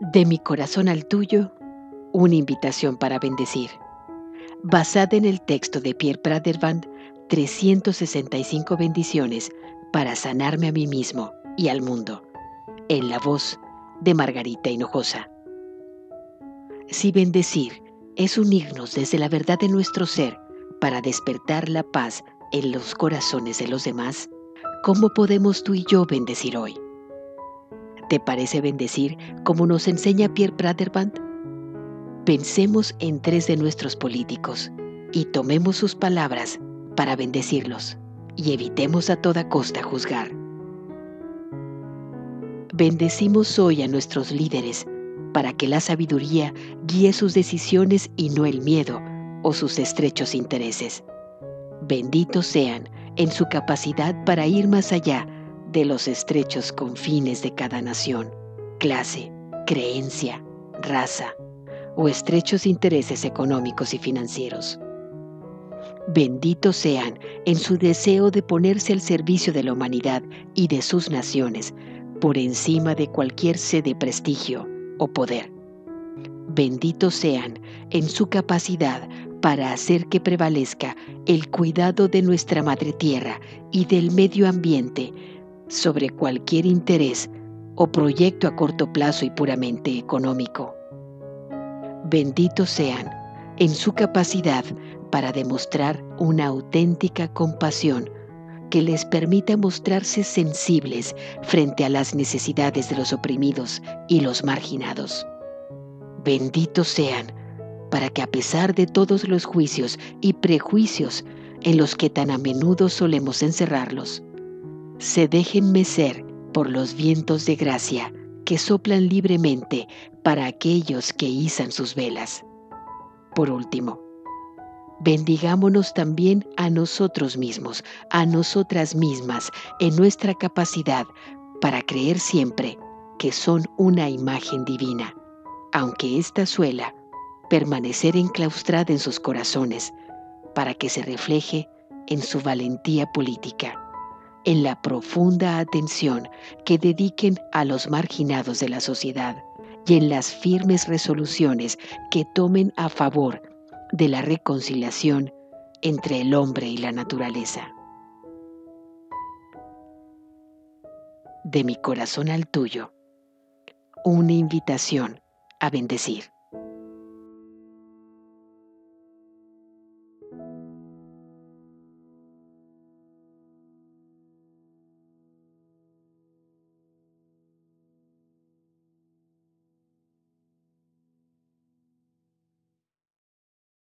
De mi corazón al tuyo, una invitación para bendecir. Basada en el texto de Pierre Praderband, 365 bendiciones para sanarme a mí mismo y al mundo. En la voz de Margarita Hinojosa. Si bendecir es unirnos desde la verdad de nuestro ser para despertar la paz en los corazones de los demás, ¿cómo podemos tú y yo bendecir hoy? ¿Te parece bendecir como nos enseña Pierre Praderband? Pensemos en tres de nuestros políticos y tomemos sus palabras para bendecirlos y evitemos a toda costa juzgar. Bendecimos hoy a nuestros líderes para que la sabiduría guíe sus decisiones y no el miedo o sus estrechos intereses. Benditos sean en su capacidad para ir más allá de los estrechos confines de cada nación, clase, creencia, raza o estrechos intereses económicos y financieros. Benditos sean en su deseo de ponerse al servicio de la humanidad y de sus naciones por encima de cualquier sede de prestigio o poder. Benditos sean en su capacidad para hacer que prevalezca el cuidado de nuestra madre tierra y del medio ambiente sobre cualquier interés o proyecto a corto plazo y puramente económico. Benditos sean en su capacidad para demostrar una auténtica compasión que les permita mostrarse sensibles frente a las necesidades de los oprimidos y los marginados. Benditos sean para que a pesar de todos los juicios y prejuicios en los que tan a menudo solemos encerrarlos, se dejen mecer por los vientos de gracia que soplan libremente para aquellos que izan sus velas. Por último, bendigámonos también a nosotros mismos, a nosotras mismas, en nuestra capacidad para creer siempre que son una imagen divina, aunque ésta suela permanecer enclaustrada en sus corazones, para que se refleje en su valentía política en la profunda atención que dediquen a los marginados de la sociedad y en las firmes resoluciones que tomen a favor de la reconciliación entre el hombre y la naturaleza. De mi corazón al tuyo, una invitación a bendecir.